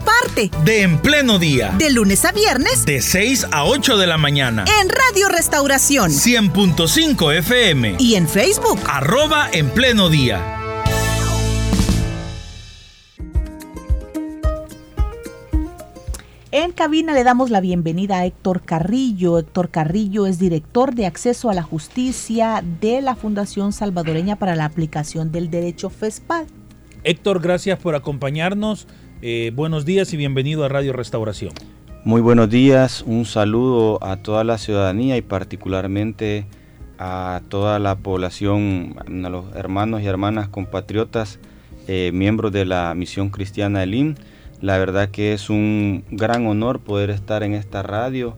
parte de En Pleno Día. De lunes a viernes. De 6 a 8 de la mañana. En Radio Restauración. 100.5 FM. Y en Facebook. Arroba En Pleno Día. En cabina le damos la bienvenida a Héctor Carrillo. Héctor Carrillo es director de acceso a la justicia de la Fundación Salvadoreña para la Aplicación del Derecho FESPAD. Héctor, gracias por acompañarnos. Eh, buenos días y bienvenido a Radio Restauración. Muy buenos días, un saludo a toda la ciudadanía y particularmente a toda la población, a los hermanos y hermanas compatriotas, eh, miembros de la misión cristiana Elim. La verdad que es un gran honor poder estar en esta radio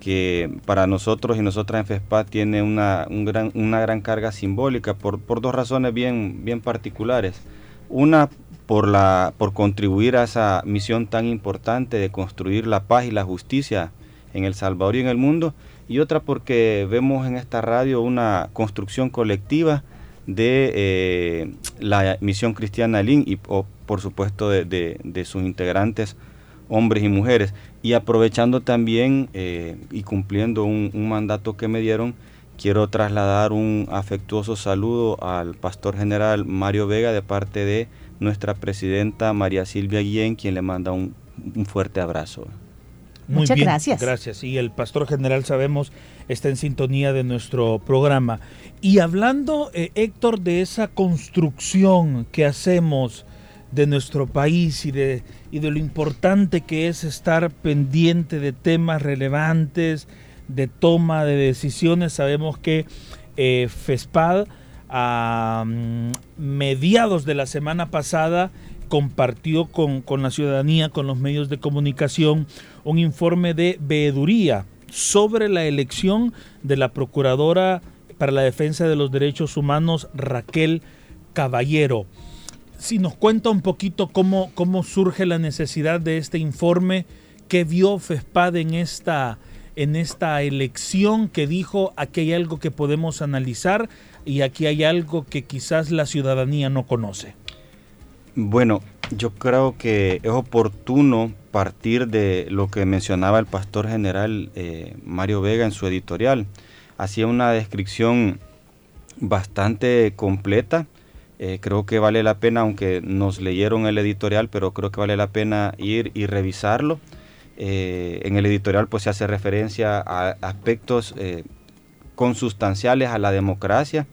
que para nosotros y nosotras en FESPA tiene una, gran, una gran carga simbólica por, por dos razones bien, bien particulares. Una, por, la, por contribuir a esa misión tan importante de construir la paz y la justicia en El Salvador y en el mundo, y otra porque vemos en esta radio una construcción colectiva de eh, la misión cristiana LIN y por supuesto de, sus integrantes, hombres y mujeres, y aprovechando también eh, y cumpliendo un mandato que me dieron, quiero trasladar un afectuoso saludo al pastor general Mario Vega de parte de nuestra presidenta María Silvia Guillén, quien le manda un, fuerte abrazo. Muchas gracias. Gracias. Y el pastor general, sabemos, está en sintonía de nuestro programa. Y hablando, eh, Héctor, de esa construcción que hacemos de nuestro país y de, y de lo importante que es estar pendiente de temas relevantes, de toma de decisiones, sabemos que eh, FESPAD a mm, mediados de la semana pasada compartió con, la ciudadanía, con los medios de comunicación, un informe de veeduría sobre la elección de la Procuradora para la Defensa de los Derechos Humanos, Raquel Caballero. Si nos cuenta un poquito cómo, cómo surge la necesidad de este informe, qué vio FESPAD en esta, en esta elección, que dijo aquí hay algo que podemos analizar, y aquí hay algo que quizás la ciudadanía no conoce. Bueno, yo creo que es oportuno partir de lo que mencionaba el pastor general eh, Mario Vega en su editorial. Hacía una descripción bastante completa. Eh, creo que vale la pena, aunque nos leyeron el editorial, pero creo que vale la pena ir y revisarlo. Eh, en el editorial pues se hace referencia a aspectos consustanciales a la democracia.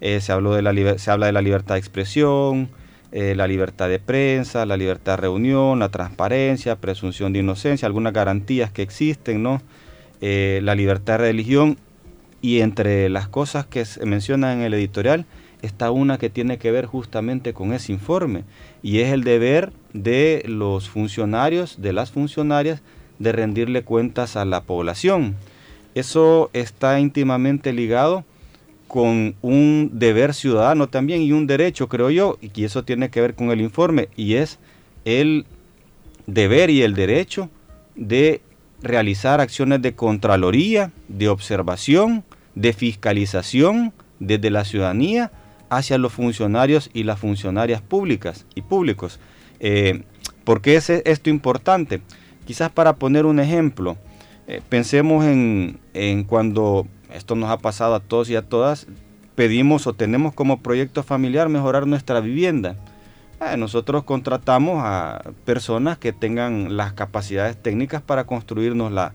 Eh, se, de la, se habla de la libertad de expresión, eh, la libertad de prensa, la libertad de reunión, la transparencia, presunción de inocencia, algunas garantías que existen, ¿no? Eh, la libertad de religión y entre las cosas que se mencionan en el editorial está una que tiene que ver justamente con ese informe y es el deber de los funcionarios, de las funcionarias, de rendirle cuentas a la población. Eso está íntimamente ligado con un deber ciudadano también y un derecho, creo yo, y eso tiene que ver con el informe, y es el deber y el derecho de realizar acciones de contraloría, de observación, de fiscalización desde la ciudadanía hacia los funcionarios y las funcionarias públicas y públicos. Eh, ¿Por qué es esto importante? Quizás para poner un ejemplo, eh, pensemos en, cuando esto nos ha pasado a todos y a todas, pedimos o tenemos como proyecto familiar mejorar nuestra vivienda. Eh, nosotros contratamos a personas que tengan las capacidades técnicas para construirnos la,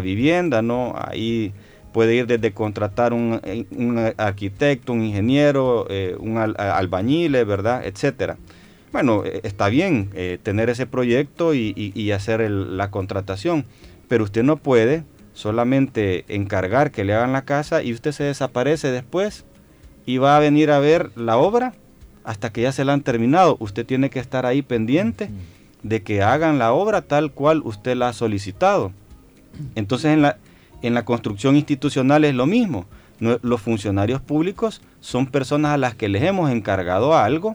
vivienda, ¿no? Ahí puede ir desde contratar un, un arquitecto, un ingeniero, eh, un albañil, ¿verdad? Etcétera. Bueno, está bien tener ese proyecto y, hacer la contratación pero usted no puede solamente encargar que le hagan la casa y usted se desaparece después y va a venir a ver la obra hasta que ya se la han terminado. Usted tiene que estar ahí pendiente de que hagan la obra tal cual usted la ha solicitado. Entonces en la, en la construcción institucional es lo mismo. los funcionarios públicos son personas a las que les hemos encargado algo.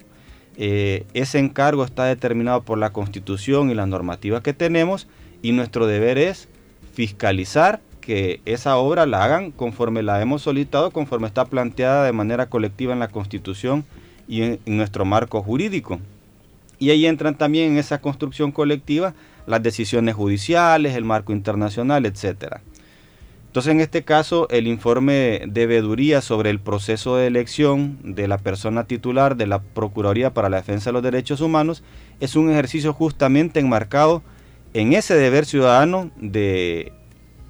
Eh, ese encargo está determinado por la Constitución y la normativa que tenemos y nuestro deber es fiscalizar que esa obra la hagan conforme la hemos solicitado, conforme está planteada de manera colectiva en la Constitución y en, nuestro marco jurídico. Y ahí entran también en esa construcción colectiva las decisiones judiciales, el marco internacional, etcétera. Entonces, en este caso, el informe de veeduría sobre el proceso de elección de la persona titular de la Procuraduría para la Defensa de los Derechos Humanos es un ejercicio justamente enmarcado en ese deber ciudadano de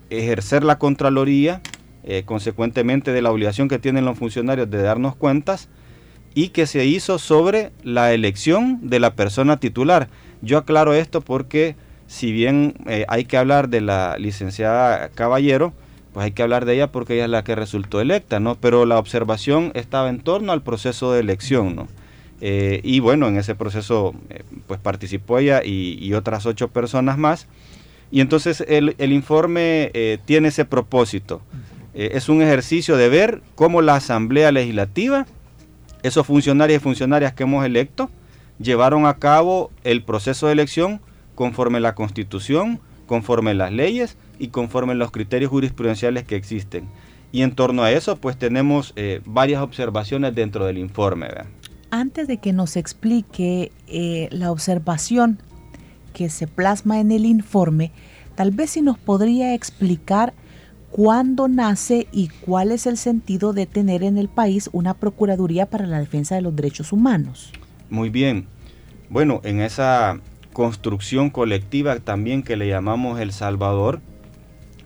ejercer la Contraloría, eh, consecuentemente de la obligación que tienen los funcionarios de darnos cuentas, y que se hizo sobre la elección de la persona titular. Yo aclaro esto porque si bien eh, hay que hablar de la licenciada Caballero, pues hay que hablar de ella porque ella es la que resultó electa, ¿no? Pero la observación estaba en torno al proceso de elección, ¿no? Eh, y bueno, en ese proceso pues participó ella y, otras ocho personas más. Y entonces el, informe eh, tiene ese propósito. Eh, es un ejercicio de ver cómo la Asamblea Legislativa, esos funcionarios y funcionarias que hemos electo, llevaron a cabo el proceso de elección conforme la Constitución, conforme las leyes y conforme los criterios jurisprudenciales que existen. Y en torno a eso, pues tenemos eh, varias observaciones dentro del informe. Antes de que nos explique la observación que se plasma en el informe, tal vez si nos podría explicar cuándo nace y cuál es el sentido de tener en el país una Procuraduría para la Defensa de los Derechos Humanos. Muy bien. Bueno, en esa construcción colectiva también que le llamamos El Salvador,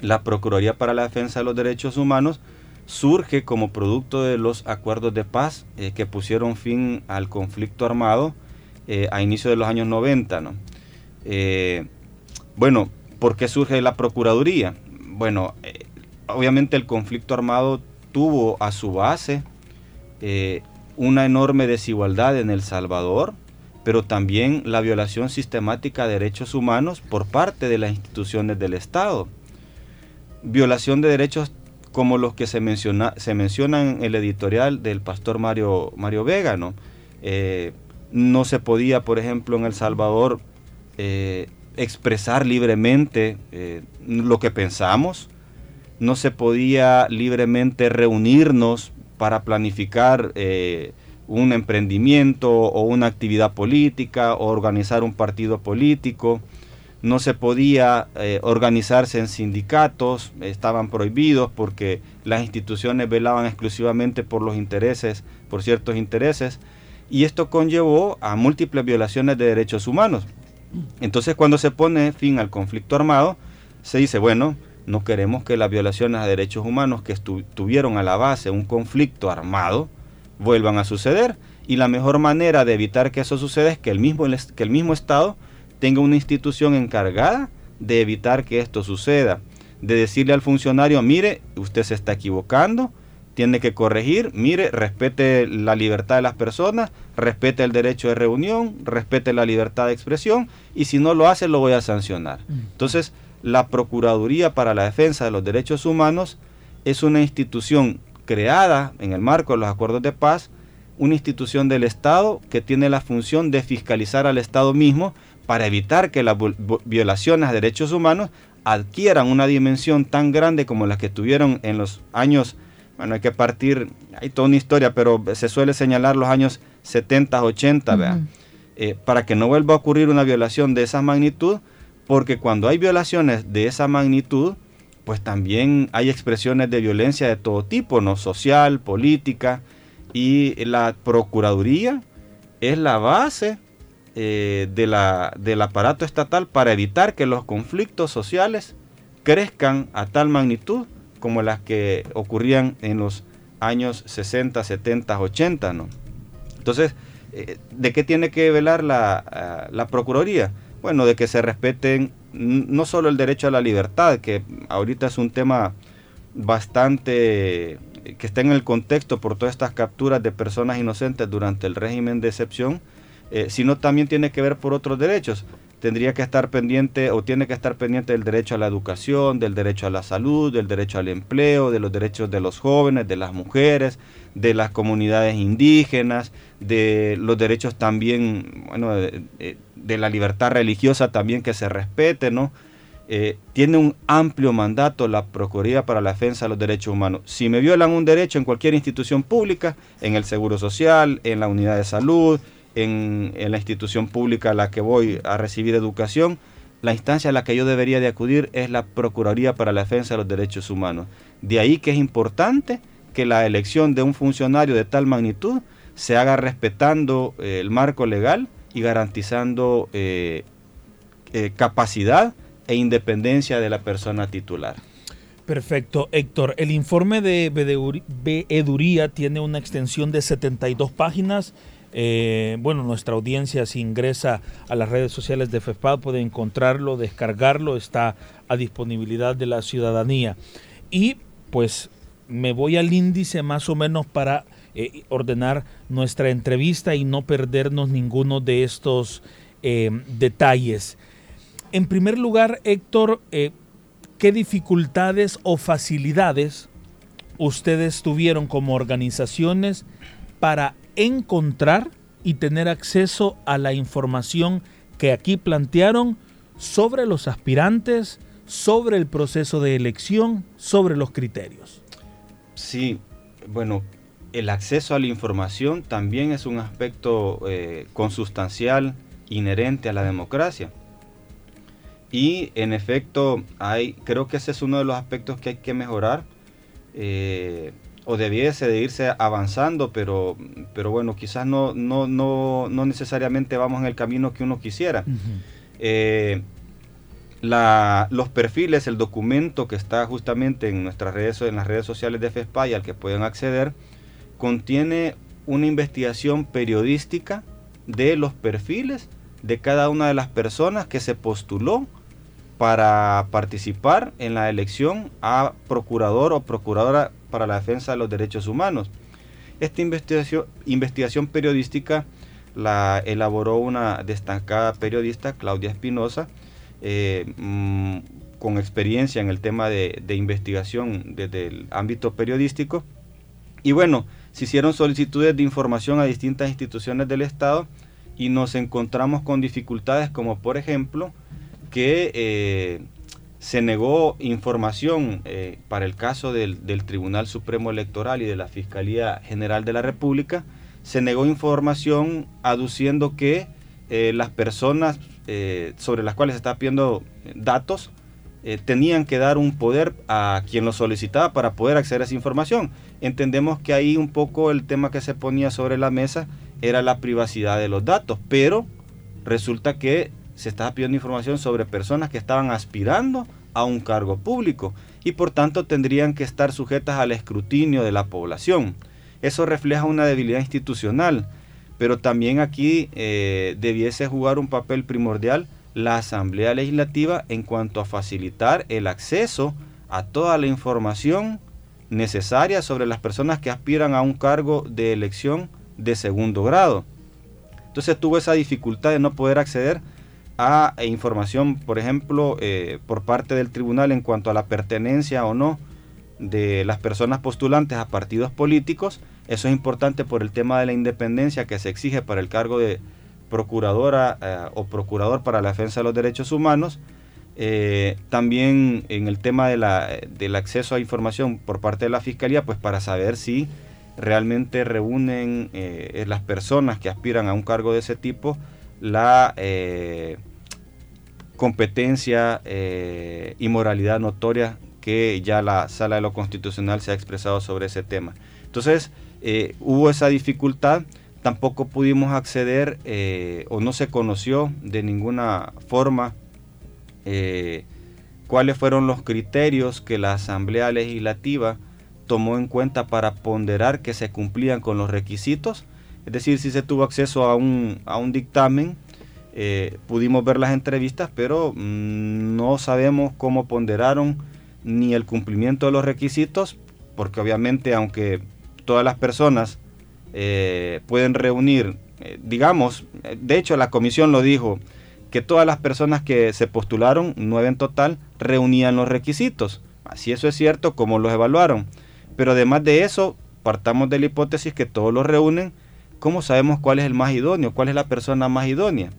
la Procuraduría para la Defensa de los Derechos Humanos surge como producto de los acuerdos de paz eh, que pusieron fin al conflicto armado eh, a inicio de los años 90. ¿no? Eh, bueno, ¿por qué surge la Procuraduría? Bueno, obviamente el conflicto armado tuvo a su base una enorme desigualdad en El Salvador, pero también la violación sistemática de derechos humanos por parte de las instituciones del Estado. Violación de derechos como los que se, menciona, se mencionan en el editorial del pastor Mario, Mario Vega, ¿no? no se podía, por ejemplo, en El Salvador eh, expresar libremente eh, lo que pensamos, no se podía libremente reunirnos para planificar eh, un emprendimiento o una actividad política o organizar un partido político, no se podía organizarse en sindicatos, estaban prohibidos porque las instituciones velaban exclusivamente por los intereses, por ciertos intereses, y esto conllevó a múltiples violaciones de derechos humanos. Entonces cuando se pone fin al conflicto armado, se dice, bueno, no queremos que las violaciones a derechos humanos que tuvieron a la base un conflicto armado vuelvan a suceder. Y la mejor manera de evitar que eso suceda es que el mismo, que el mismo Estado tenga una institución encargada de evitar que esto suceda. De decirle al funcionario, mire, usted se está equivocando, tiene que corregir, mire, respete la libertad de las personas, respete el derecho de reunión, respete la libertad de expresión y si no lo hace lo voy a sancionar. Mm. Entonces, la Procuraduría para la Defensa de los Derechos Humanos es una institución creada en el marco de los acuerdos de paz, una institución del Estado que tiene la función de fiscalizar al Estado mismo para evitar que las violaciones a derechos humanos adquieran una dimensión tan grande como las que tuvieron en los años bueno, hay que partir, hay toda una historia, pero se suele señalar los años 70, 80, eh, para que no vuelva a ocurrir una violación de esa magnitud, porque cuando hay violaciones de esa magnitud, pues también hay expresiones de violencia de todo tipo, ¿no? Social, política, y la Procuraduría es la base eh, de la, del aparato estatal para evitar que los conflictos sociales crezcan a tal magnitud como las que ocurrían en los años 60, 70, 80, ¿no? Entonces, eh, ¿de qué tiene que velar la, la Procuraduría? Bueno, de que se respeten no solo el derecho a la libertad, que ahorita es un tema bastante que está en el contexto por todas estas capturas de personas inocentes durante el régimen de excepción, eh, sino también tiene que ver por otros derechos tendría que estar pendiente o tiene que estar pendiente del derecho a la educación, del derecho a la salud, del derecho al empleo, de los derechos de los jóvenes, de las mujeres, de las comunidades indígenas, de los derechos también, bueno, de, la libertad religiosa también que se respete, ¿no? Eh, tiene un amplio mandato la Procuraduría para la Defensa de los Derechos Humanos. Si me violan un derecho en cualquier institución pública, en el Seguro Social, en la unidad de salud, en, la institución pública a la que voy a recibir educación, la instancia a la que yo debería de acudir es la Procuraduría para la Defensa de los Derechos Humanos. De ahí que es importante que la elección de un funcionario de tal magnitud se haga respetando eh, el marco legal y garantizando eh, capacidad e independencia de la persona titular. Perfecto, Héctor. El informe de Veeduría tiene una extensión de 72 páginas. Eh, bueno, nuestra audiencia si ingresa a las redes sociales de FEPAD puede encontrarlo, descargarlo, está a disponibilidad de la ciudadanía. Y pues me voy al índice más o menos para eh, ordenar nuestra entrevista y no perdernos ninguno de estos eh, detalles. En primer lugar, Héctor, ¿qué dificultades o facilidades ustedes tuvieron como organizaciones para encontrar y tener acceso a la información que aquí plantearon sobre los aspirantes, sobre el proceso de elección, sobre los criterios? Sí, bueno, el acceso a la información también es un aspecto eh, consustancial inherente a la democracia. Y en efecto, hay, creo que ese es uno de los aspectos que hay que mejorar. Eh, o debiese de irse avanzando, pero, pero bueno, quizás no, no, no, no necesariamente vamos en el camino que uno quisiera. Eh, los perfiles, el documento que está justamente en nuestras redes, en las redes sociales de FESPA y al que pueden acceder, contiene una investigación periodística de los perfiles de cada una de las personas que se postuló para participar en la elección a procurador o procuradora para la defensa de los derechos humanos. Esta investigación, investigación periodística la elaboró una destacada periodista, Claudia Espinosa, eh, mm, con experiencia en el tema de, de, investigación desde el ámbito periodístico. Y bueno, se hicieron solicitudes de información a distintas instituciones del Estado y nos encontramos con dificultades como por ejemplo que eh, se negó información eh, para el caso del, Tribunal Supremo Electoral y de la Fiscalía General de la República, se negó información aduciendo que eh, las personas sobre las cuales se está pidiendo datos tenían que dar un poder a quien lo solicitaba para poder acceder a esa información. Entendemos que ahí un poco el tema que se ponía sobre la mesa era la privacidad de los datos, pero resulta que se estaba pidiendo información sobre personas que estaban aspirando a un cargo público y por tanto tendrían que estar sujetas al escrutinio de la población. Eso refleja una debilidad institucional, pero también aquí eh, debiese jugar un papel primordial la Asamblea Legislativa en cuanto a facilitar el acceso a toda la información necesaria sobre las personas que aspiran a un cargo de elección de segundo grado. Entonces tuvo esa dificultad de no poder acceder a información, por ejemplo, eh, por parte del tribunal en cuanto a la pertenencia o no de las personas postulantes a partidos políticos. Eso es importante por el tema de la independencia que se exige para el cargo de procuradora eh, o procurador para la defensa de los derechos humanos. Eh, también en el tema de la, del acceso a información por parte de la Fiscalía, pues para saber si realmente reúnen las personas que aspiran a un cargo de ese tipo la eh, competencia eh, y moralidad notoria que ya la sala de lo constitucional se ha expresado sobre ese tema. Entonces, eh, hubo esa dificultad, tampoco pudimos acceder o no se conoció de ninguna forma cuáles fueron los criterios que la Asamblea Legislativa tomó en cuenta para ponderar que se cumplían con los requisitos es decir, si se tuvo acceso a un, dictamen, eh, pudimos ver las entrevistas, pero mm, no sabemos cómo ponderaron ni el cumplimiento de los requisitos, porque obviamente aunque todas las personas eh, pueden reunir, eh, digamos, de hecho la comisión lo dijo, que todas las personas que se postularon, nueve en total, reunían los requisitos. Así eso es cierto, como los evaluaron. Pero además de eso, partamos de la hipótesis que todos los reúnen. ¿Cómo sabemos cuál es el más idóneo? ¿Cuál es la persona más idónea?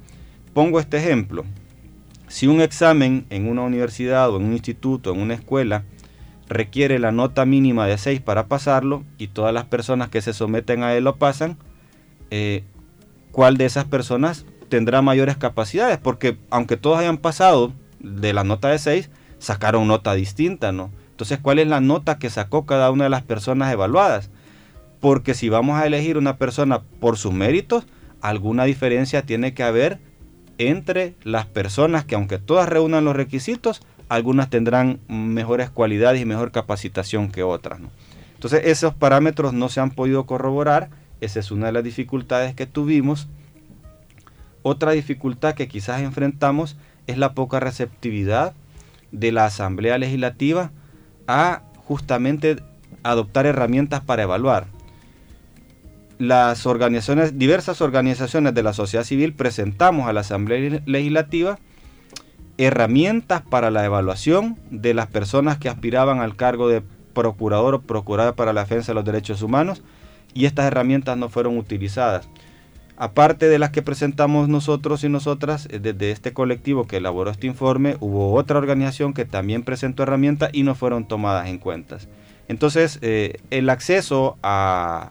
Pongo este ejemplo. Si un examen en una universidad o en un instituto, en una escuela, requiere la nota mínima de 6 para pasarlo y todas las personas que se someten a él lo pasan, eh, ¿cuál de esas personas tendrá mayores capacidades? Porque aunque todos hayan pasado de la nota de 6, sacaron nota distinta, ¿no? Entonces, ¿cuál es la nota que sacó cada una de las personas evaluadas? Porque si vamos a elegir una persona por sus méritos, alguna diferencia tiene que haber entre las personas que aunque todas reúnan los requisitos, algunas tendrán mejores cualidades y mejor capacitación que otras. Entonces esos parámetros no se han podido corroborar, esa es una de las dificultades que tuvimos. Otra dificultad que quizás enfrentamos es la poca receptividad de la Asamblea Legislativa a justamente adoptar herramientas para evaluar. Las organizaciones, diversas organizaciones de la sociedad civil presentamos a la Asamblea Legislativa herramientas para la evaluación de las personas que aspiraban al cargo de procurador o procuradora para la defensa de los derechos humanos y estas herramientas no fueron utilizadas. Aparte de las que presentamos nosotros y nosotras, eh, desde este colectivo que elaboró este informe, hubo otra organización que también presentó herramientas y no fueron tomadas en cuenta. Entonces, eh, el acceso a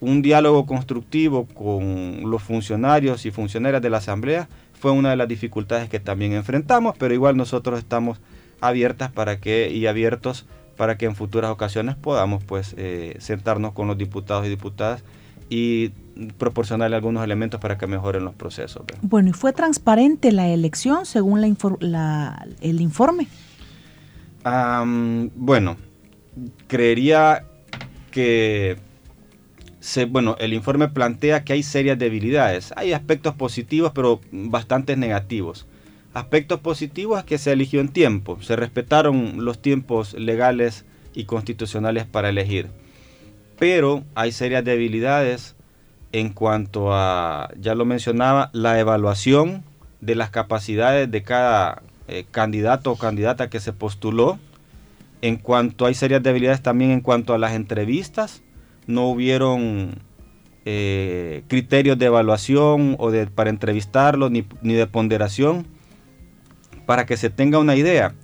un diálogo constructivo con los funcionarios y funcionarias de la Asamblea fue una de las dificultades que también enfrentamos, pero igual nosotros estamos abiertas para que y abiertos para que en futuras ocasiones podamos pues eh, sentarnos con los diputados y diputadas y proporcionarle algunos elementos para que mejoren los procesos. Bueno, ¿y fue transparente la elección según la, el informe? bueno, creería que bueno, el informe plantea que hay serias debilidades. Hay aspectos positivos, pero bastantes negativos. Aspectos positivos es que se eligió en tiempo, se respetaron los tiempos legales y constitucionales para elegir. Pero hay serias debilidades en cuanto a, ya lo mencionaba, la evaluación de las capacidades de cada eh, candidato o candidata que se postuló. En cuanto hay serias debilidades también en cuanto a las entrevistas no hubieron eh, criterios de evaluación o de, para entrevistarlo ni, de ponderación. Para que se tenga una idea,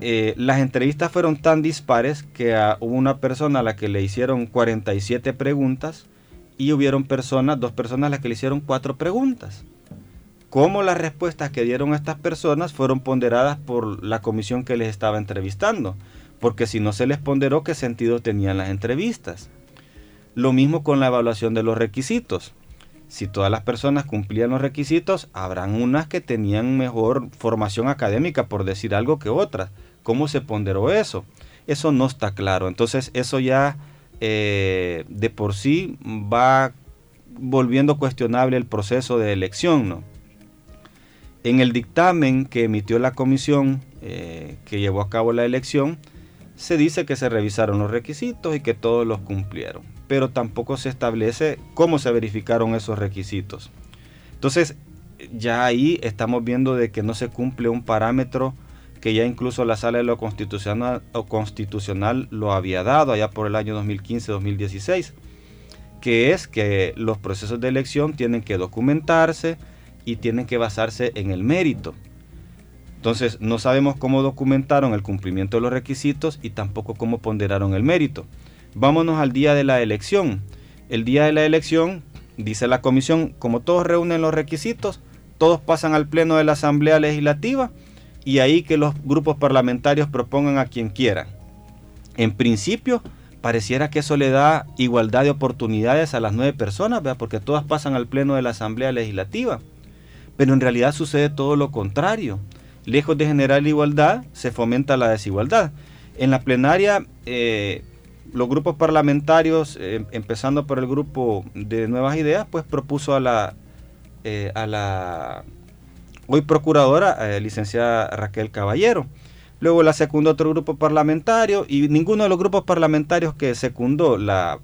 eh, las entrevistas fueron tan dispares que hubo una persona a la que le hicieron 47 preguntas y hubieron personas, dos personas a las que le hicieron cuatro preguntas. Cómo las respuestas que dieron estas personas fueron ponderadas por la comisión que les estaba entrevistando. Porque si no se les ponderó, ¿qué sentido tenían las entrevistas? Lo mismo con la evaluación de los requisitos. Si todas las personas cumplían los requisitos, habrán unas que tenían mejor formación académica, por decir algo, que otras. ¿Cómo se ponderó eso? Eso no está claro. Entonces eso ya eh, de por sí va volviendo cuestionable el proceso de elección. ¿no? En el dictamen que emitió la comisión eh, que llevó a cabo la elección, se dice que se revisaron los requisitos y que todos los cumplieron pero tampoco se establece cómo se verificaron esos requisitos. Entonces, ya ahí estamos viendo de que no se cumple un parámetro que ya incluso la sala de lo constitucional, o constitucional lo había dado allá por el año 2015-2016, que es que los procesos de elección tienen que documentarse y tienen que basarse en el mérito. Entonces, no sabemos cómo documentaron el cumplimiento de los requisitos y tampoco cómo ponderaron el mérito. Vámonos al día de la elección. El día de la elección, dice la comisión, como todos reúnen los requisitos, todos pasan al pleno de la Asamblea Legislativa y ahí que los grupos parlamentarios propongan a quien quieran. En principio, pareciera que eso le da igualdad de oportunidades a las nueve personas, porque todas pasan al pleno de la Asamblea Legislativa. Pero en realidad sucede todo lo contrario. Lejos de generar igualdad, se fomenta la desigualdad. En la plenaria eh, los grupos parlamentarios, eh, empezando por el grupo de Nuevas Ideas, pues propuso a la, eh, a la hoy procuradora, eh, licenciada Raquel Caballero. Luego la secundó otro grupo parlamentario y ninguno de los grupos parlamentarios que secundó la,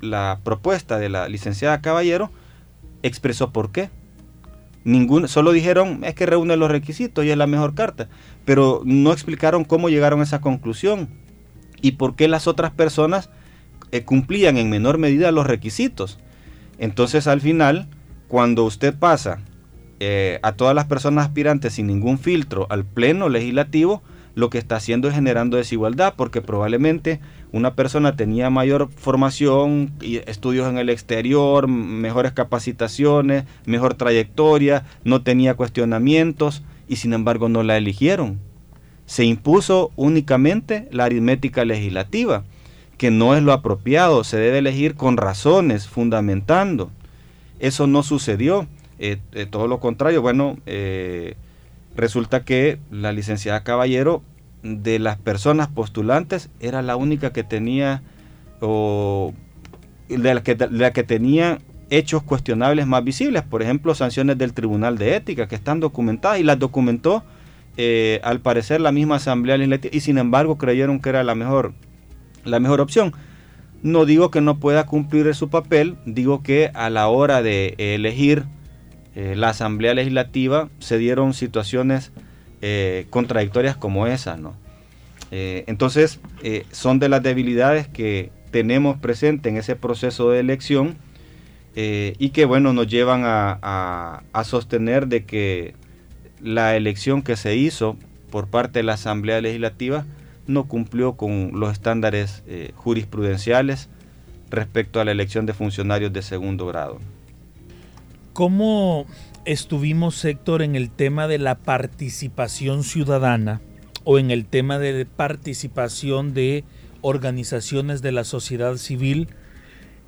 la propuesta de la licenciada Caballero expresó por qué. Ningún, solo dijeron es que reúne los requisitos y es la mejor carta, pero no explicaron cómo llegaron a esa conclusión y por qué las otras personas eh, cumplían en menor medida los requisitos. Entonces al final, cuando usted pasa eh, a todas las personas aspirantes sin ningún filtro al pleno legislativo, lo que está haciendo es generando desigualdad, porque probablemente una persona tenía mayor formación, estudios en el exterior, mejores capacitaciones, mejor trayectoria, no tenía cuestionamientos y sin embargo no la eligieron. Se impuso únicamente la aritmética legislativa, que no es lo apropiado, se debe elegir con razones, fundamentando. Eso no sucedió, eh, eh, todo lo contrario, bueno, eh, resulta que la licenciada Caballero de las personas postulantes era la única que tenía o de la que, la que tenía hechos cuestionables más visibles, por ejemplo, sanciones del Tribunal de Ética que están documentadas y las documentó eh, al parecer la misma Asamblea Legislativa y sin embargo creyeron que era la mejor, la mejor opción. No digo que no pueda cumplir su papel, digo que a la hora de elegir eh, la Asamblea Legislativa se dieron situaciones eh, contradictorias como esa, ¿no? Entonces, son de las debilidades que tenemos presente en ese proceso de elección y que, bueno, nos llevan a, sostener de que la elección que se hizo por parte de la Asamblea Legislativa no cumplió con los estándares jurisprudenciales respecto a la elección de funcionarios de segundo grado. ¿Cómo estuvimos, Héctor, en el tema de la participación ciudadana o en el tema de participación de organizaciones de la sociedad civil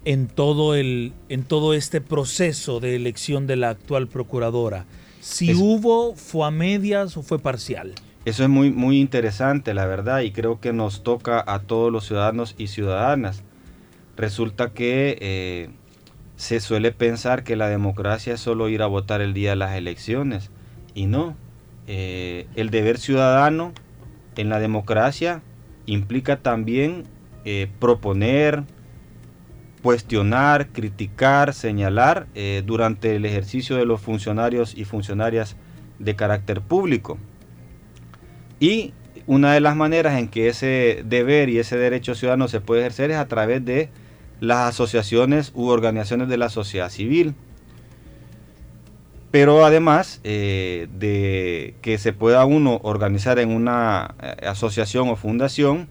en todo, el, en todo este proceso de elección de la actual procuradora? Si hubo, fue a medias o fue parcial. Eso es muy, muy interesante, la verdad, y creo que nos toca a todos los ciudadanos y ciudadanas. Resulta que eh, se suele pensar que la democracia es solo ir a votar el día de las elecciones y no. Eh, el deber ciudadano en la democracia implica también eh, proponer, cuestionar, criticar, señalar eh, durante el ejercicio de los funcionarios y funcionarias de carácter público. Y una de las maneras en que ese deber y ese derecho ciudadano se puede ejercer es a través de las asociaciones u organizaciones de la sociedad civil. Pero además eh, de que se pueda uno organizar en una eh, asociación o fundación,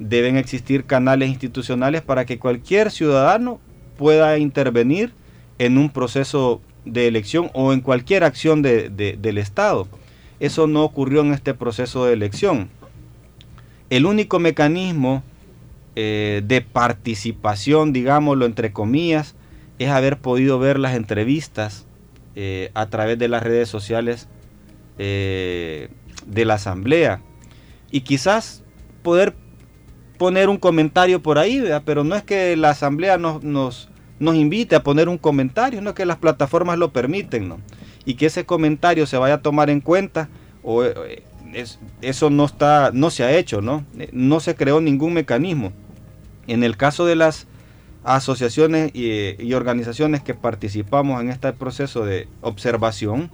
deben existir canales institucionales para que cualquier ciudadano pueda intervenir en un proceso de elección o en cualquier acción del Estado. Eso no ocurrió en este proceso de elección. El único mecanismo eh, de participación, digámoslo entre comillas, es haber podido ver las entrevistas eh, a través de las redes sociales eh, de la asamblea. Y quizás poder poner un comentario por ahí, pero no es que la asamblea nos, nos, nos, invite a poner un comentario, no es que las plataformas lo permiten, ¿no? Y que ese comentario se vaya a tomar en cuenta, o eso no, está, no se ha hecho, ¿no? No se creó ningún mecanismo. En el caso de las asociaciones y, organizaciones que participamos en este proceso de observación,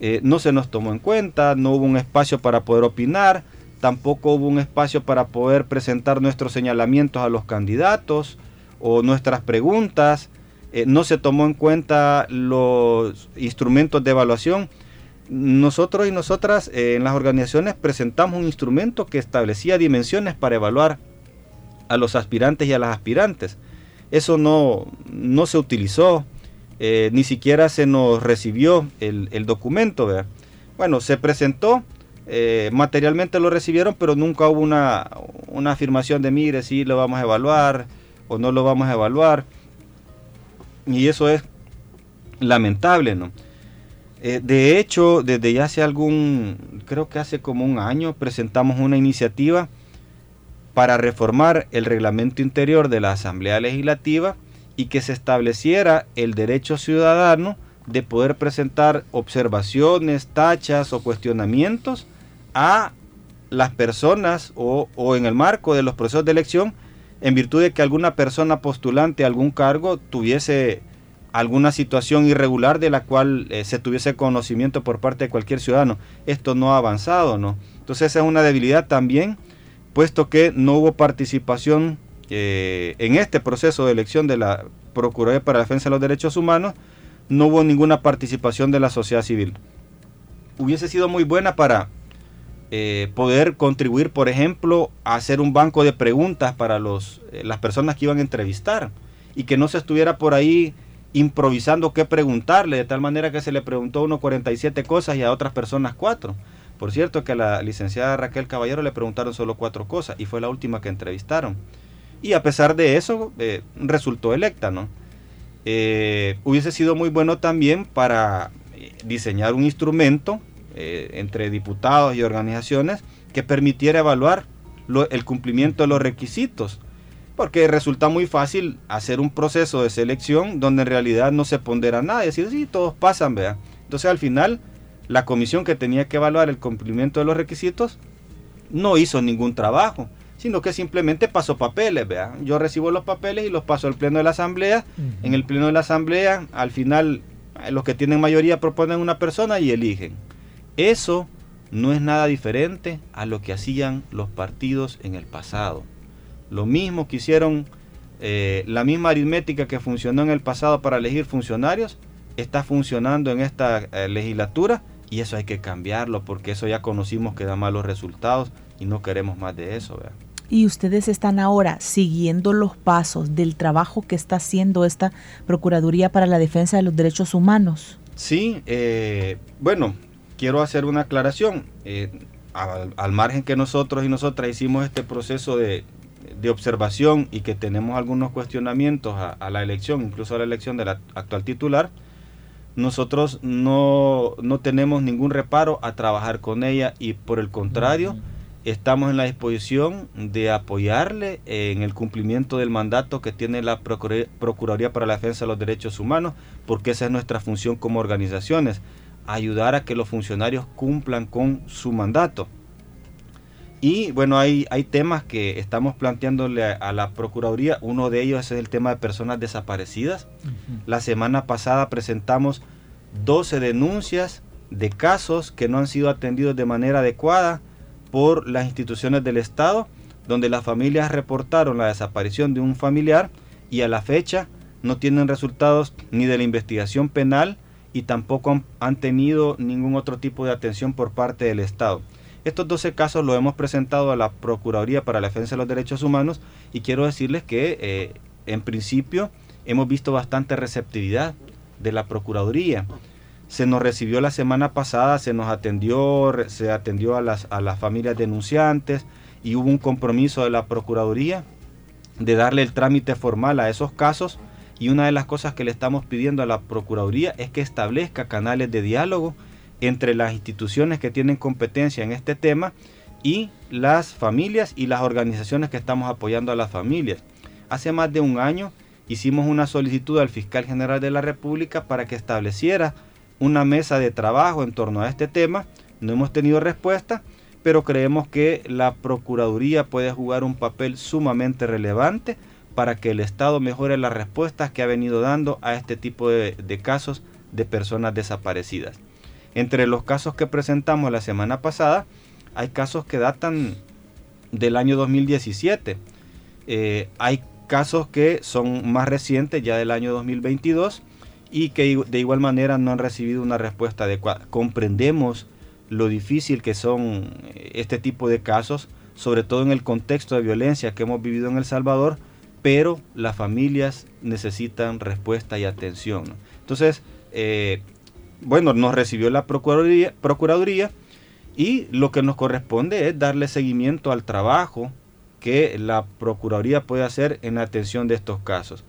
eh, no se nos tomó en cuenta, no hubo un espacio para poder opinar, tampoco hubo un espacio para poder presentar nuestros señalamientos a los candidatos o nuestras preguntas, eh, no se tomó en cuenta los instrumentos de evaluación. Nosotros y nosotras eh, en las organizaciones presentamos un instrumento que establecía dimensiones para evaluar a los aspirantes y a las aspirantes. Eso no, no se utilizó, eh, ni siquiera se nos recibió el, documento. Bueno, se presentó, eh, materialmente lo recibieron, pero nunca hubo una, una afirmación de, mire, si lo vamos a evaluar o no lo vamos a evaluar. Y eso es lamentable, ¿no? Eh, de hecho, desde ya hace algún, creo que hace como un año, presentamos una iniciativa para reformar el reglamento interior de la Asamblea Legislativa y que se estableciera el derecho ciudadano de poder presentar observaciones, tachas o cuestionamientos a las personas o, en el marco de los procesos de elección en virtud de que alguna persona postulante a algún cargo tuviese alguna situación irregular de la cual eh, se tuviese conocimiento por parte de cualquier ciudadano. Esto no ha avanzado, ¿no? Entonces esa es una debilidad también, puesto que no hubo participación eh, en este proceso de elección de la Procuraduría para la Defensa de los Derechos Humanos, no hubo ninguna participación de la sociedad civil. Hubiese sido muy buena para eh, poder contribuir, por ejemplo, a hacer un banco de preguntas para los, las personas que iban a entrevistar y que no se estuviera por ahí improvisando qué preguntarle, de tal manera que se le preguntó a uno 47 cosas y a otras personas cuatro. Por cierto que a la licenciada Raquel Caballero le preguntaron solo cuatro cosas y fue la última que entrevistaron. Y a pesar de eso, eh, resultó electa, ¿no? Eh, hubiese sido muy bueno también para eh, diseñar un instrumento entre diputados y organizaciones que permitiera evaluar el cumplimiento de los requisitos porque resulta muy fácil hacer un proceso de selección donde en realidad no se pondera nada y decir, sí, todos pasan, vea. Entonces al final, la comisión que tenía que evaluar el cumplimiento de los requisitos no hizo ningún trabajo, sino que simplemente pasó papeles, vea. Yo recibo los papeles y los paso al pleno de la asamblea. En el pleno de la asamblea, al final, eh, los que tienen mayoría proponen una persona y eligen. Eso no es nada diferente a lo que hacían los partidos en el pasado. Lo mismo que hicieron, eh, la misma aritmética que funcionó en el pasado para elegir funcionarios, está funcionando en esta eh, legislatura y eso hay que cambiarlo porque eso ya conocimos que da malos resultados y no queremos más de eso. Y ustedes están ahora siguiendo los pasos del trabajo que está haciendo esta Procuraduría para la Defensa de los Derechos Humanos. Sí, eh, bueno, quiero hacer una aclaración. al, margen que nosotros y nosotras hicimos este proceso de, de observación y que tenemos algunos cuestionamientos a, la elección, incluso a la elección del actual titular, nosotros no, no, tenemos ningún reparo a trabajar con ella y por el contrario, estamos en la disposición de apoyarle en el cumplimiento del mandato que tiene la Procuraduría para la Defensa de los Derechos Humanos, porque esa es nuestra función como organizaciones, ayudar a que los funcionarios cumplan con su mandato. Y bueno, hay, hay temas que estamos planteándole a, la Procuraduría. Uno de ellos es el tema de personas desaparecidas. La semana pasada presentamos 12 denuncias de casos que no han sido atendidos de manera adecuada por las instituciones del Estado, donde las familias reportaron la desaparición de un familiar y a la fecha no tienen resultados ni de la investigación penal y tampoco han tenido ningún otro tipo de atención por parte del Estado. Estos 12 casos los hemos presentado a la Procuraduría para la Defensa de los Derechos Humanos y quiero decirles que eh, en principio hemos visto bastante receptividad de la Procuraduría. Se nos recibió la semana pasada, se nos atendió, se atendió a las, a las familias denunciantes y hubo un compromiso de la Procuraduría de darle el trámite formal a esos casos y una de las cosas que le estamos pidiendo a la Procuraduría es que establezca canales de diálogo entre las instituciones que tienen competencia en este tema y las familias y las organizaciones que estamos apoyando a las familias. Hace más de un año hicimos una solicitud al fiscal general de la República para que estableciera una mesa de trabajo en torno a este tema. No hemos tenido respuesta, pero creemos que la Procuraduría puede jugar un papel sumamente relevante para que el Estado mejore las respuestas que ha venido dando a este tipo de, casos de personas desaparecidas. Entre los casos que presentamos la semana pasada, hay casos que datan del año 2017. Eh, hay casos que son más recientes, ya del año 2022, y que de igual manera no han recibido una respuesta adecuada. Comprendemos lo difícil que son eh, este tipo de casos, sobre todo en el contexto de violencia que hemos vivido en El Salvador, pero las familias necesitan respuesta y atención. Entonces, eh, bueno, nos recibió la Procuraduría, Procuraduría y lo que nos corresponde es darle seguimiento al trabajo que la Procuraduría puede hacer en la atención de estos casos.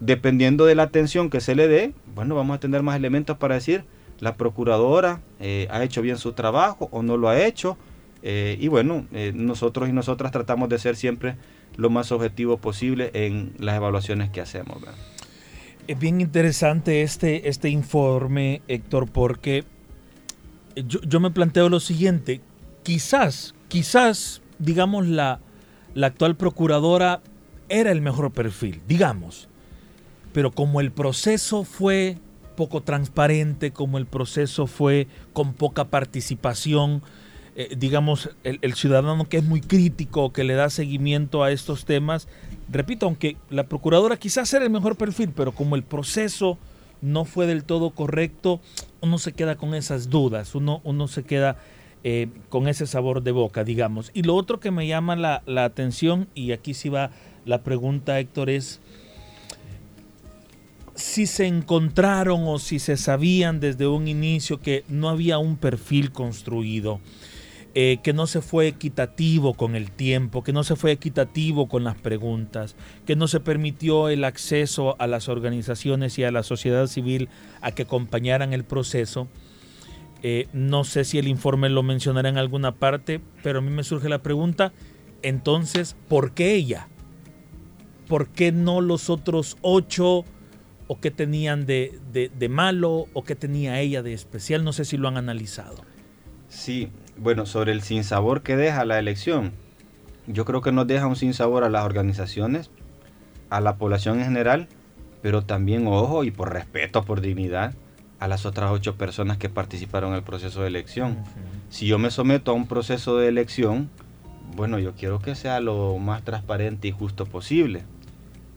Dependiendo de la atención que se le dé, bueno, vamos a tener más elementos para decir, la Procuradora eh, ha hecho bien su trabajo o no lo ha hecho. Eh, y bueno, eh, nosotros y nosotras tratamos de ser siempre lo más objetivo posible en las evaluaciones que hacemos. Es bien interesante este, este informe, Héctor, porque yo, me planteo lo siguiente. Quizás, quizás, digamos, la, la actual procuradora era el mejor perfil, digamos. pero como el proceso fue poco transparente, como el proceso fue con poca participación, eh, digamos, el, ciudadano que es muy crítico, que le da seguimiento a estos temas, repito, aunque la procuradora quizás era el mejor perfil, pero como el proceso no fue del todo correcto, uno se queda con esas dudas, uno, uno se queda eh, con ese sabor de boca, digamos. Y lo otro que me llama la, la atención, y aquí sí va la pregunta, Héctor, es si se encontraron o si se sabían desde un inicio que no había un perfil construido, eh, que no se fue equitativo con el tiempo, que no se fue equitativo con las preguntas, que no se permitió el acceso a las organizaciones y a la sociedad civil a que acompañaran el proceso. Eh, no sé si el informe lo mencionará en alguna parte, pero a mí me surge la pregunta, entonces, ¿por qué ella? ¿Por qué no los otros ocho? ¿O qué tenían de, de malo? ¿O qué tenía ella de especial? No sé si lo han analizado. Sí, bueno, sobre el sinsabor que deja la elección, yo creo que nos deja un sinsabor a las organizaciones, a la población en general, pero también, ojo, y por respeto, por dignidad, a las otras ocho personas que participaron en el proceso de elección. Si yo me someto a un proceso de elección, bueno, yo quiero que sea lo más transparente y justo posible.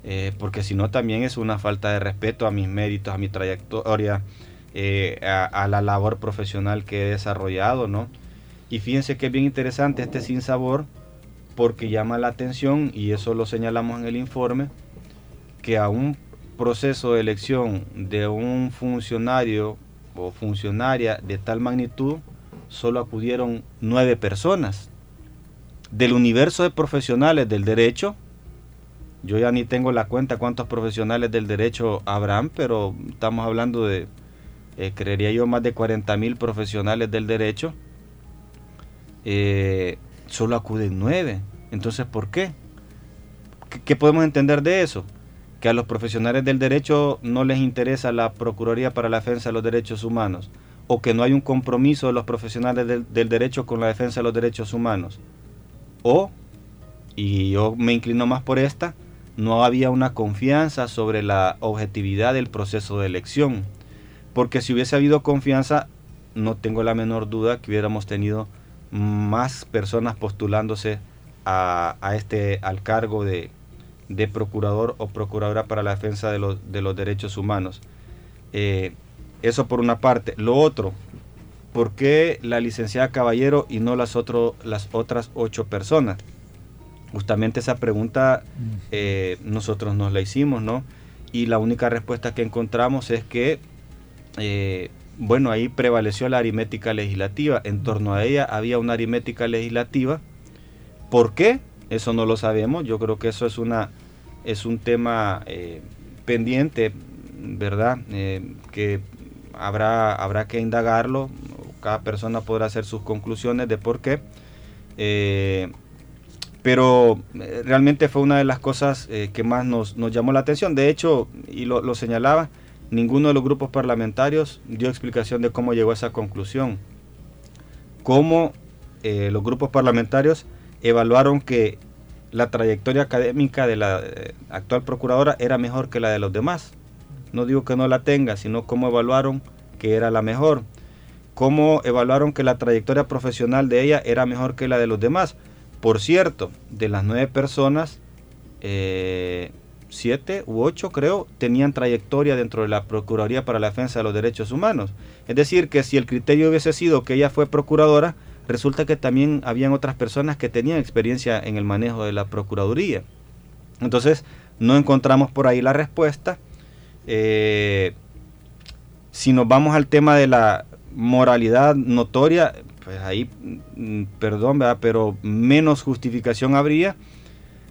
Eh, porque si no también es una falta de respeto a mis méritos, a mi trayectoria, eh, a, a, la labor profesional que he desarrollado, ¿no? Y fíjense que es bien interesante este sin sabor porque llama la atención, y eso lo señalamos en el informe, que a un proceso de elección de un funcionario o funcionaria de tal magnitud, solo acudieron nueve personas. Del universo de profesionales del derecho, yo ya ni tengo la cuenta cuántos profesionales del derecho habrán, pero estamos hablando de, eh, creería yo, más de 40 mil profesionales del derecho eh, solo acuden nueve. Entonces, ¿por qué? qué? podemos entender de eso? Que a los profesionales del derecho no les interesa la Procuraduría para la Defensa de los Derechos Humanos, o que no hay un compromiso de los profesionales del, del derecho con la defensa de los derechos humanos. O, y yo me inclino más por esta, no había una confianza sobre la objetividad del proceso de elección. Porque si hubiese habido confianza, no tengo la menor duda que hubiéramos tenido más personas postulándose a, este, al cargo de, procurador o procuradora para la defensa de los, de los derechos humanos. Eh, eso por una parte. Lo otro, ¿por qué la licenciada Caballero y no las, otro, las otras ocho personas? Justamente esa pregunta mm. eh, nosotros nos la hicimos, ¿no? Y la única respuesta que encontramos es que eh, bueno, ahí prevaleció la aritmética legislativa. En torno a ella había una aritmética legislativa. ¿Por qué? Eso no lo sabemos. Yo creo que eso es, una, es un tema eh, pendiente, ¿verdad? Eh, que habrá, habrá que indagarlo. Cada persona podrá hacer sus conclusiones de por qué. Eh, pero realmente fue una de las cosas que más nos, llamó la atención. De hecho, y lo, lo señalaba, Ninguno de los grupos parlamentarios dio explicación de cómo llegó a esa conclusión. Cómo eh, los grupos parlamentarios evaluaron que la trayectoria académica de la eh, actual procuradora era mejor que la de los demás. No digo que no la tenga, sino cómo evaluaron que era la mejor. Cómo evaluaron que la trayectoria profesional de ella era mejor que la de los demás. Por cierto, de las nueve personas, eh, siete u ocho creo, tenían trayectoria dentro de la Procuraduría para la Defensa de los Derechos Humanos. Es decir, que si el criterio hubiese sido que ella fue procuradora, resulta que también habían otras personas que tenían experiencia en el manejo de la Procuraduría. Entonces, no encontramos por ahí la respuesta. Eh, si nos vamos al tema de la moralidad notoria, pues ahí, mm, perdón, pero menos justificación habría.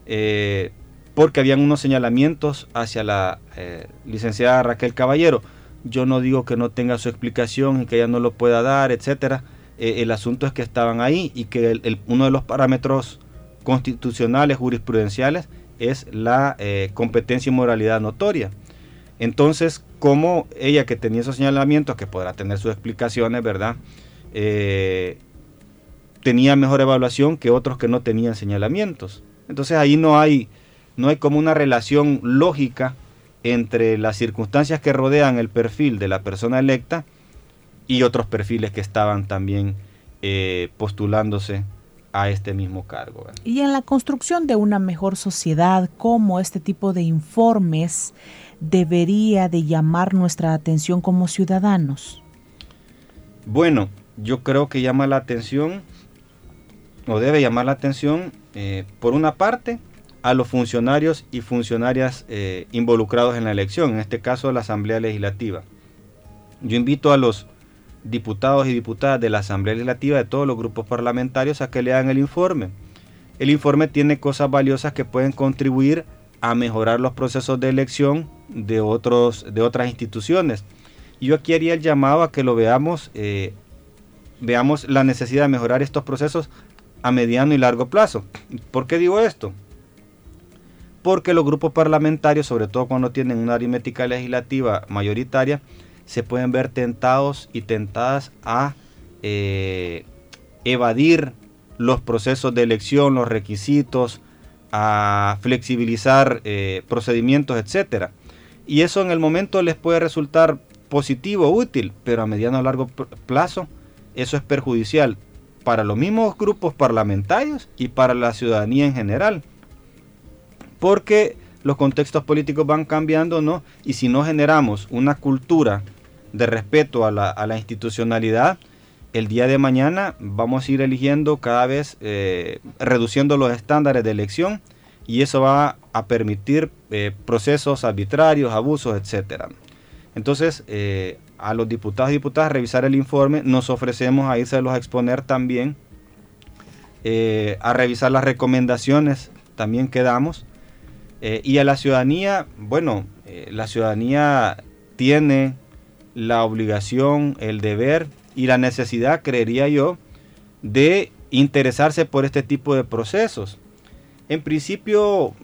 Eh, porque habían unos señalamientos hacia la eh, licenciada Raquel Caballero. Yo no digo que no tenga su explicación y que ella no lo pueda dar, etcétera. Eh, el asunto es que estaban ahí y que uno de los parámetros constitucionales, jurisprudenciales, es la eh, competencia y moralidad notoria. Entonces, como ella que tenía esos señalamientos, que podrá tener sus explicaciones, ¿verdad? tenía mejor evaluación que otros que no tenían señalamientos. Entonces ahí no hay no hay como una relación lógica entre las circunstancias que rodean el perfil de la persona electa y otros perfiles que estaban también eh, postulándose a este mismo cargo. Y en la construcción de una mejor sociedad, ¿cómo este tipo de informes debería de llamar nuestra atención como ciudadanos? Bueno, yo creo que llama la atención, o debe llamar la atención, eh, por una parte, a los funcionarios y funcionarias eh, involucrados en la elección, en este caso la Asamblea Legislativa. Yo invito a los diputados y diputadas de la Asamblea Legislativa de todos los grupos parlamentarios a que lean el informe. El informe tiene cosas valiosas que pueden contribuir a mejorar los procesos de elección de, otros, de otras instituciones. Yo aquí haría el llamado a que lo veamos, eh, veamos la necesidad de mejorar estos procesos a mediano y largo plazo. ¿Por qué digo esto? Porque los grupos parlamentarios, sobre todo cuando tienen una aritmética legislativa mayoritaria, se pueden ver tentados y tentadas a eh, evadir los procesos de elección, los requisitos, a flexibilizar eh, procedimientos, etcétera. Y eso en el momento les puede resultar positivo, útil, pero a mediano o largo plazo eso es perjudicial para los mismos grupos parlamentarios y para la ciudadanía en general. Porque los contextos políticos van cambiando, ¿no? Y si no generamos una cultura de respeto a la, institucionalidad, el día de mañana vamos a ir eligiendo cada vez, eh, reduciendo los estándares de elección y eso va a permitir eh, procesos arbitrarios, abusos, etcétera. Entonces, eh, a los diputados y diputadas revisar el informe, nos ofrecemos a irse a exponer también, a revisar las recomendaciones también que damos, y a la ciudadanía, bueno, la ciudadanía tiene la obligación, el deber y la necesidad, creería yo, de interesarse por este tipo de procesos. En principio,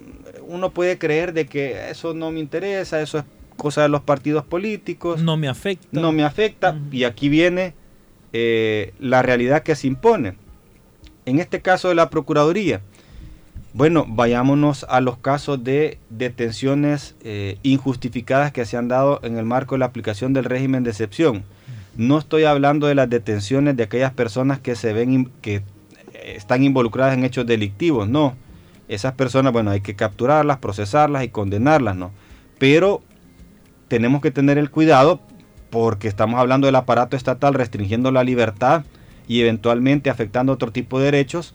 uno puede creer de que eso no me interesa, eso es cosa de los partidos políticos. No me afecta. No me afecta. Y aquí viene eh, la realidad que se impone. En este caso de la Procuraduría, bueno, vayámonos a los casos de detenciones eh, injustificadas que se han dado en el marco de la aplicación del régimen de excepción. No estoy hablando de las detenciones de aquellas personas que se ven que eh, están involucradas en hechos delictivos, no. Esas personas, bueno, hay que capturarlas, procesarlas y condenarlas, ¿no? Pero tenemos que tener el cuidado porque estamos hablando del aparato estatal restringiendo la libertad y eventualmente afectando otro tipo de derechos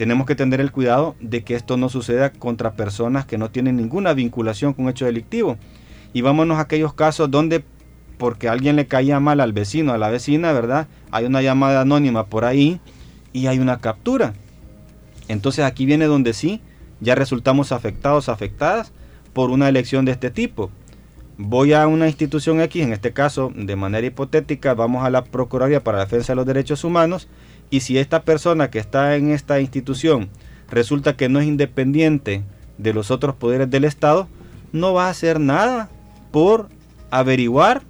tenemos que tener el cuidado de que esto no suceda contra personas que no tienen ninguna vinculación con hecho delictivo. Y vámonos a aquellos casos donde porque alguien le caía mal al vecino, a la vecina, ¿verdad? Hay una llamada anónima por ahí y hay una captura. Entonces aquí viene donde sí, ya resultamos afectados, afectadas por una elección de este tipo. Voy a una institución X, en este caso de manera hipotética, vamos a la Procuraduría para la Defensa de los Derechos Humanos y si esta persona que está en esta institución resulta que no es independiente de los otros poderes del Estado, no va a hacer nada por averiguar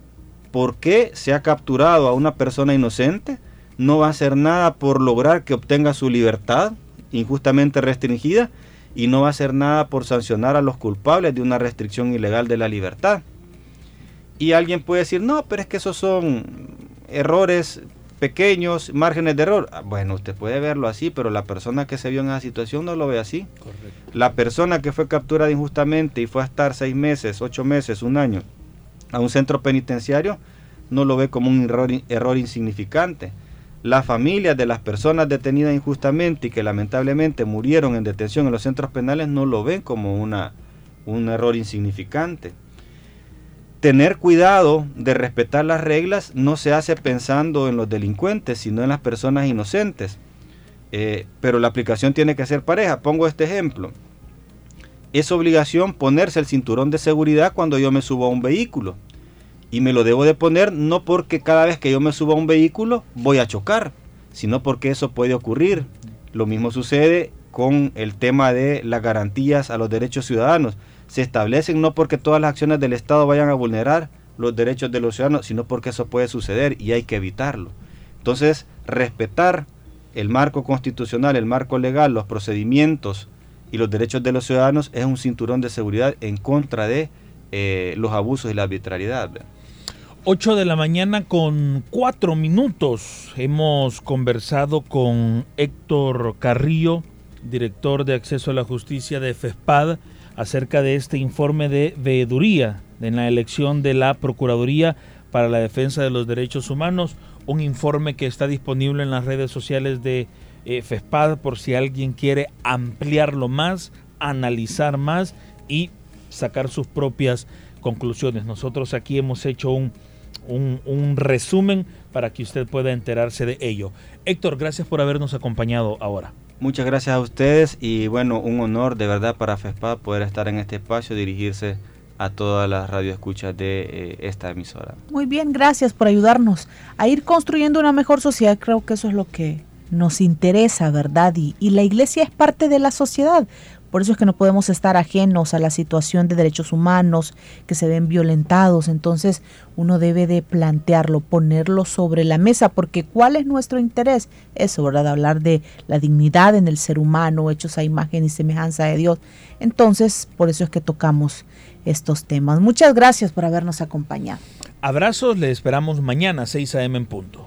por qué se ha capturado a una persona inocente, no va a hacer nada por lograr que obtenga su libertad injustamente restringida y no va a hacer nada por sancionar a los culpables de una restricción ilegal de la libertad. Y alguien puede decir, no, pero es que esos son errores pequeños márgenes de error. Ah, bueno, usted puede verlo así, pero la persona que se vio en esa situación no lo ve así. La persona que fue capturada injustamente y fue a estar seis meses, ocho meses, un año a un centro penitenciario, no lo ve como un error, error insignificante. Las familias de las personas detenidas injustamente y que lamentablemente murieron en detención en los centros penales no lo ven como una, un error insignificante tener cuidado de respetar las reglas no se hace pensando en los delincuentes, sino en las personas inocentes. Eh, pero la aplicación tiene que ser pareja. Pongo este ejemplo. Es obligación ponerse el cinturón de seguridad cuando yo me subo a un vehículo. Y me lo debo de poner no porque cada vez que yo me subo a un vehículo voy a chocar, sino porque eso puede ocurrir. Lo mismo sucede con el tema de las garantías a los derechos ciudadanos se establecen no porque todas las acciones del Estado vayan a vulnerar los derechos de los ciudadanos, sino porque eso puede suceder y hay que evitarlo. Entonces, respetar el marco constitucional, el marco legal, los procedimientos y los derechos de los ciudadanos es un cinturón de seguridad en contra de eh, los abusos y la arbitrariedad. 8 de la mañana con 4 minutos. Hemos conversado con Héctor Carrillo, director de Acceso a la Justicia de FESPAD, acerca de este informe de veeduría en la elección de la Procuraduría para la Defensa de los Derechos Humanos, un informe que está disponible en las redes sociales de eh, FESPAD por si alguien quiere ampliarlo más, analizar más y sacar sus propias conclusiones. Nosotros aquí hemos hecho un un, resumen para que usted pueda enterarse de ello. Héctor, gracias por habernos acompañado ahora. Muchas gracias a ustedes y bueno, un honor de verdad para FESPAD poder estar en este espacio, dirigirse a todas las radioescuchas de eh, esta emisora. Muy bien, gracias por ayudarnos a ir construyendo una mejor sociedad. Creo que eso es lo que nos interesa, ¿verdad? Y, y la iglesia es parte de la sociedad. Por eso es que no podemos estar ajenos a la situación de derechos humanos que se ven violentados. Entonces uno debe de plantearlo, ponerlo sobre la mesa, porque ¿cuál es nuestro interés? Eso, ¿verdad? Hablar de la dignidad en el ser humano, hechos a imagen y semejanza de Dios. Entonces, por eso es que tocamos estos temas. Muchas gracias por habernos acompañado. Abrazos, le esperamos mañana, 6 a.m. en punto.